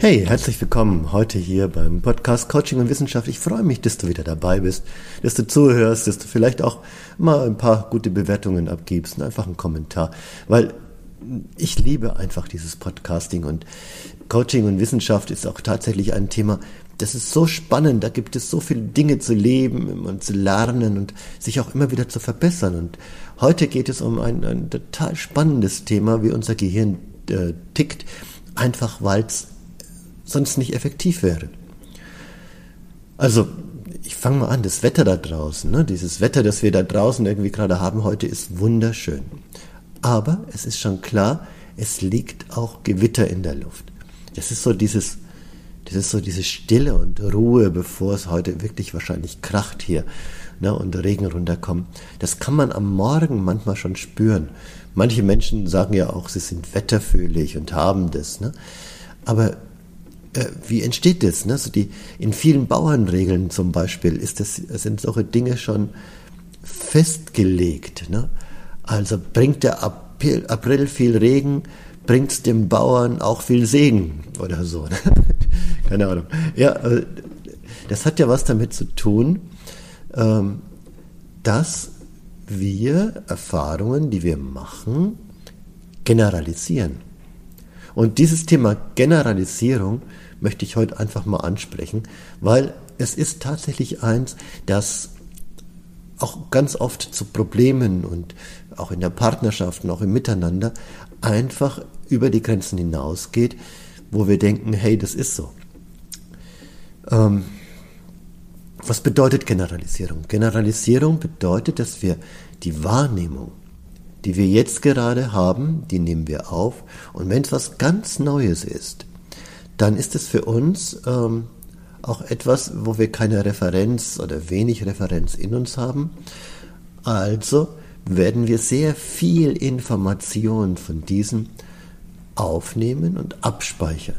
Hey, herzlich willkommen heute hier beim Podcast Coaching und Wissenschaft. Ich freue mich, dass du wieder dabei bist, dass du zuhörst, dass du vielleicht auch mal ein paar gute Bewertungen abgibst und einfach einen Kommentar, weil ich liebe einfach dieses Podcasting und Coaching und Wissenschaft ist auch tatsächlich ein Thema, das ist so spannend, da gibt es so viele Dinge zu leben und zu lernen und sich auch immer wieder zu verbessern. Und heute geht es um ein, ein total spannendes Thema, wie unser Gehirn äh, tickt, einfach weil es sonst nicht effektiv wäre. Also, ich fange mal an, das Wetter da draußen, ne? dieses Wetter, das wir da draußen irgendwie gerade haben heute, ist wunderschön. Aber es ist schon klar, es liegt auch Gewitter in der Luft. Das ist so dieses, das ist so diese Stille und Ruhe, bevor es heute wirklich wahrscheinlich kracht hier ne, und Regen runterkommt. Das kann man am Morgen manchmal schon spüren. Manche Menschen sagen ja auch, sie sind wetterfühlig und haben das. Ne? Aber äh, wie entsteht das? Ne? So die, in vielen Bauernregeln zum Beispiel ist das, sind solche Dinge schon festgelegt. Ne? Also bringt der April, April viel Regen, bringt dem Bauern auch viel Segen oder so. Ne? Keine Ahnung. Ja, äh, das hat ja was damit zu tun, ähm, dass wir Erfahrungen, die wir machen, generalisieren. Und dieses Thema Generalisierung möchte ich heute einfach mal ansprechen, weil es ist tatsächlich eins, das auch ganz oft zu Problemen und auch in der Partnerschaft und auch im Miteinander einfach über die Grenzen hinausgeht, wo wir denken, hey, das ist so. Ähm, was bedeutet Generalisierung? Generalisierung bedeutet, dass wir die Wahrnehmung die wir jetzt gerade haben, die nehmen wir auf. Und wenn es was ganz Neues ist, dann ist es für uns ähm, auch etwas, wo wir keine Referenz oder wenig Referenz in uns haben. Also werden wir sehr viel Information von diesem aufnehmen und abspeichern.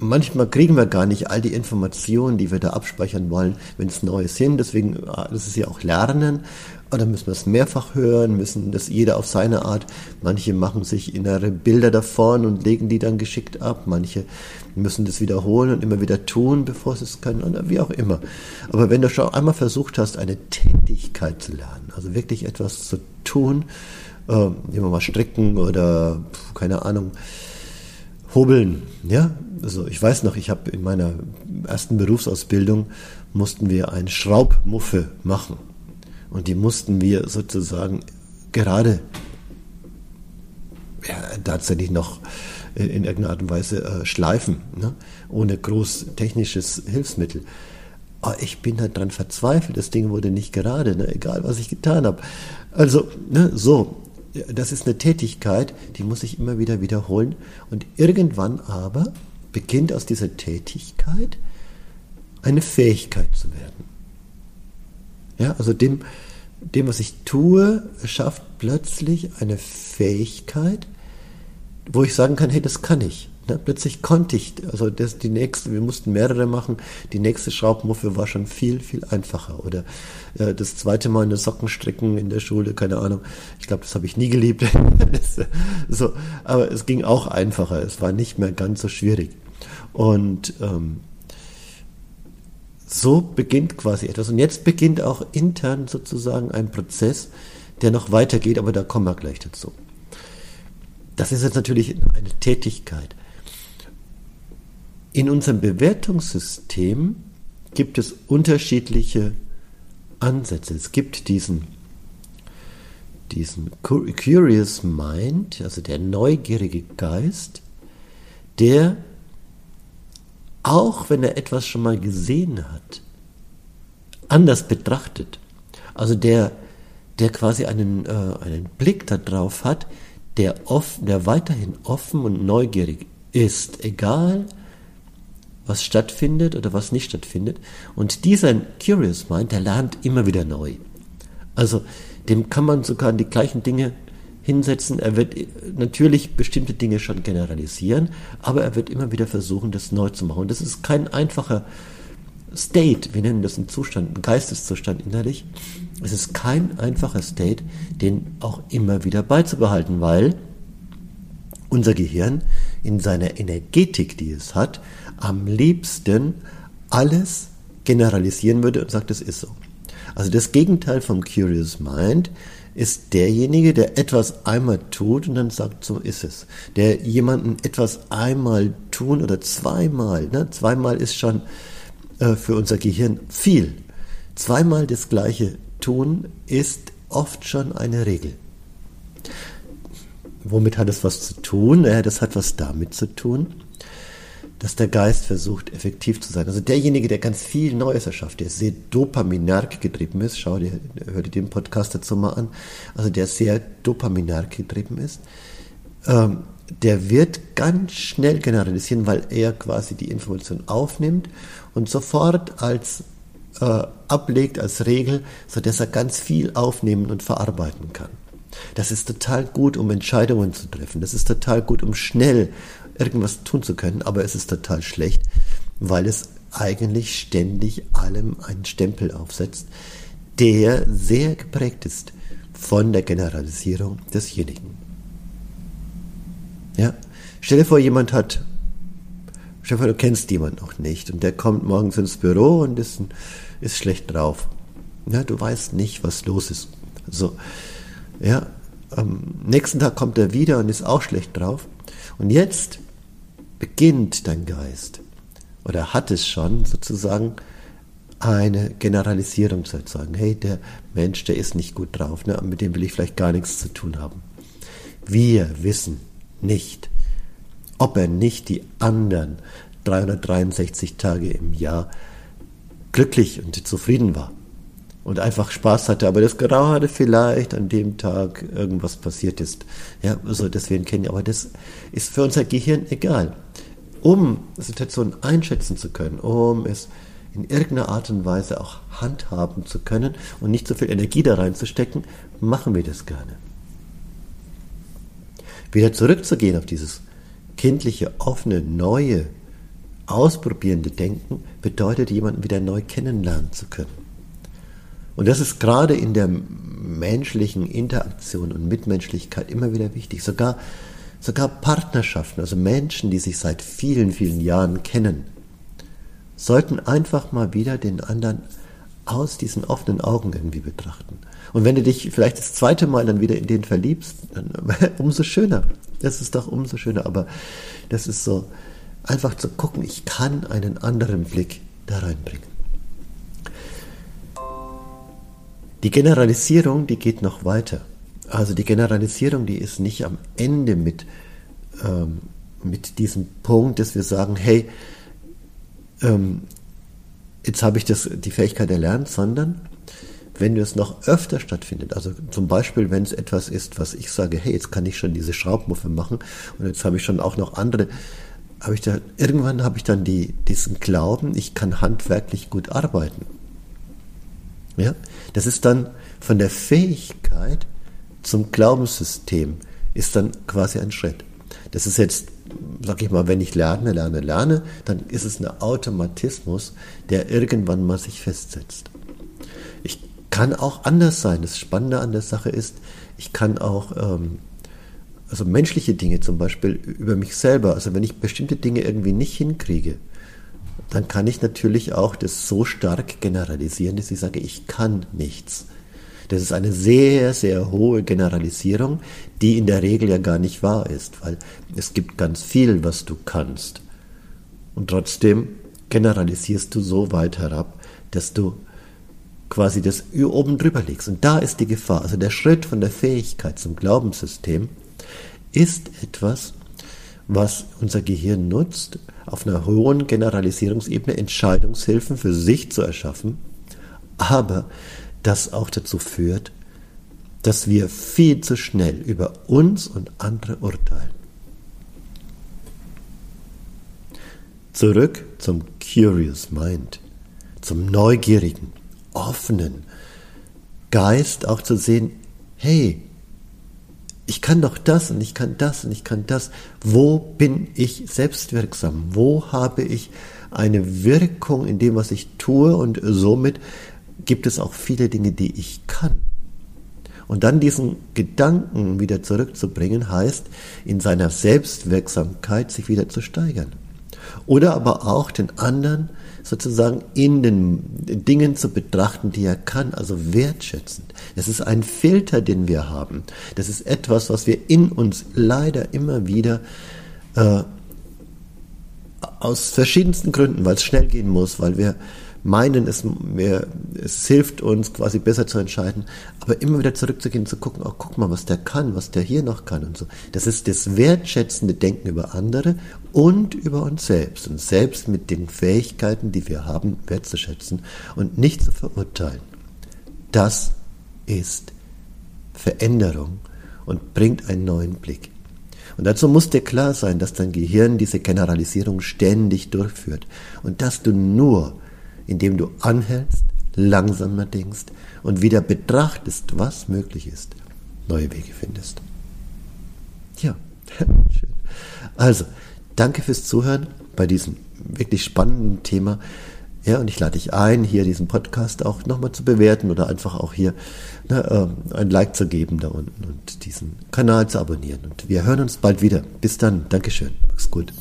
Manchmal kriegen wir gar nicht all die Informationen, die wir da abspeichern wollen, wenn es Neues sind. Deswegen, ah, das ist ja auch Lernen. Oder müssen wir es mehrfach hören, müssen das jeder auf seine Art. Manche machen sich innere Bilder davon und legen die dann geschickt ab. Manche müssen das wiederholen und immer wieder tun, bevor sie es können oder wie auch immer. Aber wenn du schon einmal versucht hast, eine Tätigkeit zu lernen, also wirklich etwas zu tun, nehmen wir mal stricken oder keine Ahnung, hobeln, ja, also ich weiß noch, ich habe in meiner ersten Berufsausbildung mussten wir ein Schraubmuffe machen. Und die mussten wir sozusagen gerade ja, tatsächlich noch in irgendeiner Art und Weise äh, schleifen, ne? ohne groß technisches Hilfsmittel. Aber ich bin halt dran verzweifelt, das Ding wurde nicht gerade, ne? egal was ich getan habe. Also, ne, so, das ist eine Tätigkeit, die muss ich immer wieder wiederholen. Und irgendwann aber beginnt aus dieser Tätigkeit eine Fähigkeit zu werden. Ja, also dem, dem, was ich tue, schafft plötzlich eine Fähigkeit, wo ich sagen kann, hey, das kann ich. Ne? Plötzlich konnte ich, also das, die nächste, wir mussten mehrere machen, die nächste Schraubmuffe war schon viel, viel einfacher. Oder äh, das zweite Mal eine Socken stricken in der Schule, keine Ahnung. Ich glaube, das habe ich nie geliebt. so, aber es ging auch einfacher, es war nicht mehr ganz so schwierig. Und ähm, so beginnt quasi etwas. Und jetzt beginnt auch intern sozusagen ein Prozess, der noch weitergeht, aber da kommen wir gleich dazu. Das ist jetzt natürlich eine Tätigkeit. In unserem Bewertungssystem gibt es unterschiedliche Ansätze. Es gibt diesen, diesen Curious Mind, also der neugierige Geist, der auch wenn er etwas schon mal gesehen hat, anders betrachtet. Also der, der quasi einen, äh, einen Blick darauf hat, der, offen, der weiterhin offen und neugierig ist, egal was stattfindet oder was nicht stattfindet. Und dieser Curious Mind, der lernt immer wieder neu. Also dem kann man sogar die gleichen Dinge hinsetzen. Er wird natürlich bestimmte Dinge schon generalisieren, aber er wird immer wieder versuchen, das neu zu machen. Und das ist kein einfacher State, wir nennen das einen Zustand, einen Geisteszustand innerlich. Es ist kein einfacher State, den auch immer wieder beizubehalten, weil unser Gehirn in seiner Energetik, die es hat, am liebsten alles generalisieren würde und sagt, es ist so. Also das Gegenteil vom Curious Mind ist derjenige, der etwas einmal tut und dann sagt, so ist es. Der jemanden etwas einmal tun oder zweimal, ne? zweimal ist schon äh, für unser Gehirn viel. Zweimal das gleiche tun ist oft schon eine Regel. Womit hat es was zu tun? Naja, das hat was damit zu tun, dass der Geist versucht, effektiv zu sein. Also derjenige, der ganz viel Neues erschafft, der sehr dopaminerg getrieben ist, schau dir, hör dir den Podcast dazu mal an, also der sehr dopaminerg getrieben ist, ähm, der wird ganz schnell generalisieren, weil er quasi die Information aufnimmt und sofort als äh, ablegt als Regel, sodass er ganz viel aufnehmen und verarbeiten kann. Das ist total gut, um Entscheidungen zu treffen. Das ist total gut, um schnell irgendwas tun zu können, aber es ist total schlecht, weil es eigentlich ständig allem einen Stempel aufsetzt, der sehr geprägt ist von der Generalisierung desjenigen. Ja, stell dir vor, jemand hat, stell dir vor, du kennst jemanden noch nicht und der kommt morgens ins Büro und ist, ist schlecht drauf. Ja, du weißt nicht, was los ist. So, ja, am nächsten Tag kommt er wieder und ist auch schlecht drauf. Und jetzt beginnt dein Geist oder hat es schon sozusagen eine Generalisierung zu erzeugen. Hey, der Mensch, der ist nicht gut drauf, ne? mit dem will ich vielleicht gar nichts zu tun haben. Wir wissen nicht, ob er nicht die anderen 363 Tage im Jahr glücklich und zufrieden war und einfach Spaß hatte, aber das gerade vielleicht an dem Tag irgendwas passiert ist. Ja, so deswegen kennen, aber das ist für unser Gehirn egal um Situationen einschätzen zu können, um es in irgendeiner Art und Weise auch handhaben zu können und nicht so viel Energie da reinzustecken, machen wir das gerne. Wieder zurückzugehen auf dieses kindliche, offene, neue, ausprobierende Denken bedeutet, jemanden wieder neu kennenlernen zu können. Und das ist gerade in der menschlichen Interaktion und Mitmenschlichkeit immer wieder wichtig. Sogar sogar Partnerschaften, also Menschen, die sich seit vielen, vielen Jahren kennen, sollten einfach mal wieder den anderen aus diesen offenen Augen irgendwie betrachten. Und wenn du dich vielleicht das zweite Mal dann wieder in den verliebst, dann umso schöner. Das ist doch umso schöner. Aber das ist so, einfach zu gucken, ich kann einen anderen Blick da reinbringen. Die Generalisierung, die geht noch weiter. Also die Generalisierung, die ist nicht am Ende mit, ähm, mit diesem Punkt, dass wir sagen, hey, ähm, jetzt habe ich das, die Fähigkeit erlernt, sondern wenn es noch öfter stattfindet, also zum Beispiel, wenn es etwas ist, was ich sage, hey, jetzt kann ich schon diese Schraubmuffe machen und jetzt habe ich schon auch noch andere, habe ich da, irgendwann habe ich dann die, diesen Glauben, ich kann handwerklich gut arbeiten. Ja, das ist dann von der Fähigkeit zum Glaubenssystem ist dann quasi ein Schritt. Das ist jetzt, sag ich mal, wenn ich lerne, lerne, lerne, dann ist es ein Automatismus, der irgendwann mal sich festsetzt. Ich kann auch anders sein. Das Spannende an der Sache ist, ich kann auch, ähm, also menschliche Dinge zum Beispiel über mich selber, also wenn ich bestimmte Dinge irgendwie nicht hinkriege, dann kann ich natürlich auch das so stark generalisieren, dass ich sage, ich kann nichts. Das ist eine sehr, sehr hohe Generalisierung, die in der Regel ja gar nicht wahr ist, weil es gibt ganz viel, was du kannst. Und trotzdem generalisierst du so weit herab, dass du quasi das oben drüber legst. Und da ist die Gefahr. Also der Schritt von der Fähigkeit zum Glaubenssystem ist etwas, was unser Gehirn nutzt, auf einer hohen Generalisierungsebene Entscheidungshilfen für sich zu erschaffen, aber das auch dazu führt, dass wir viel zu schnell über uns und andere urteilen. Zurück zum Curious Mind, zum neugierigen, offenen Geist, auch zu sehen, hey, ich kann doch das und ich kann das und ich kann das. Wo bin ich selbstwirksam? Wo habe ich eine Wirkung in dem, was ich tue und somit gibt es auch viele Dinge, die ich kann. Und dann diesen Gedanken wieder zurückzubringen, heißt, in seiner Selbstwirksamkeit sich wieder zu steigern. Oder aber auch den anderen sozusagen in den Dingen zu betrachten, die er kann, also wertschätzend. Das ist ein Filter, den wir haben. Das ist etwas, was wir in uns leider immer wieder äh, aus verschiedensten Gründen, weil es schnell gehen muss, weil wir meinen, es, mehr, es hilft uns quasi besser zu entscheiden, aber immer wieder zurückzugehen, zu gucken, oh, guck mal, was der kann, was der hier noch kann und so. Das ist das wertschätzende Denken über andere und über uns selbst und selbst mit den Fähigkeiten, die wir haben, wertzuschätzen und nicht zu verurteilen. Das ist Veränderung und bringt einen neuen Blick. Und dazu muss dir klar sein, dass dein Gehirn diese Generalisierung ständig durchführt und dass du nur indem du anhältst, langsamer denkst und wieder betrachtest, was möglich ist, neue Wege findest. Ja, schön. Also, danke fürs Zuhören bei diesem wirklich spannenden Thema. Ja, und ich lade dich ein, hier diesen Podcast auch nochmal zu bewerten oder einfach auch hier ne, äh, ein Like zu geben da unten und diesen Kanal zu abonnieren. Und wir hören uns bald wieder. Bis dann. Dankeschön. Mach's gut.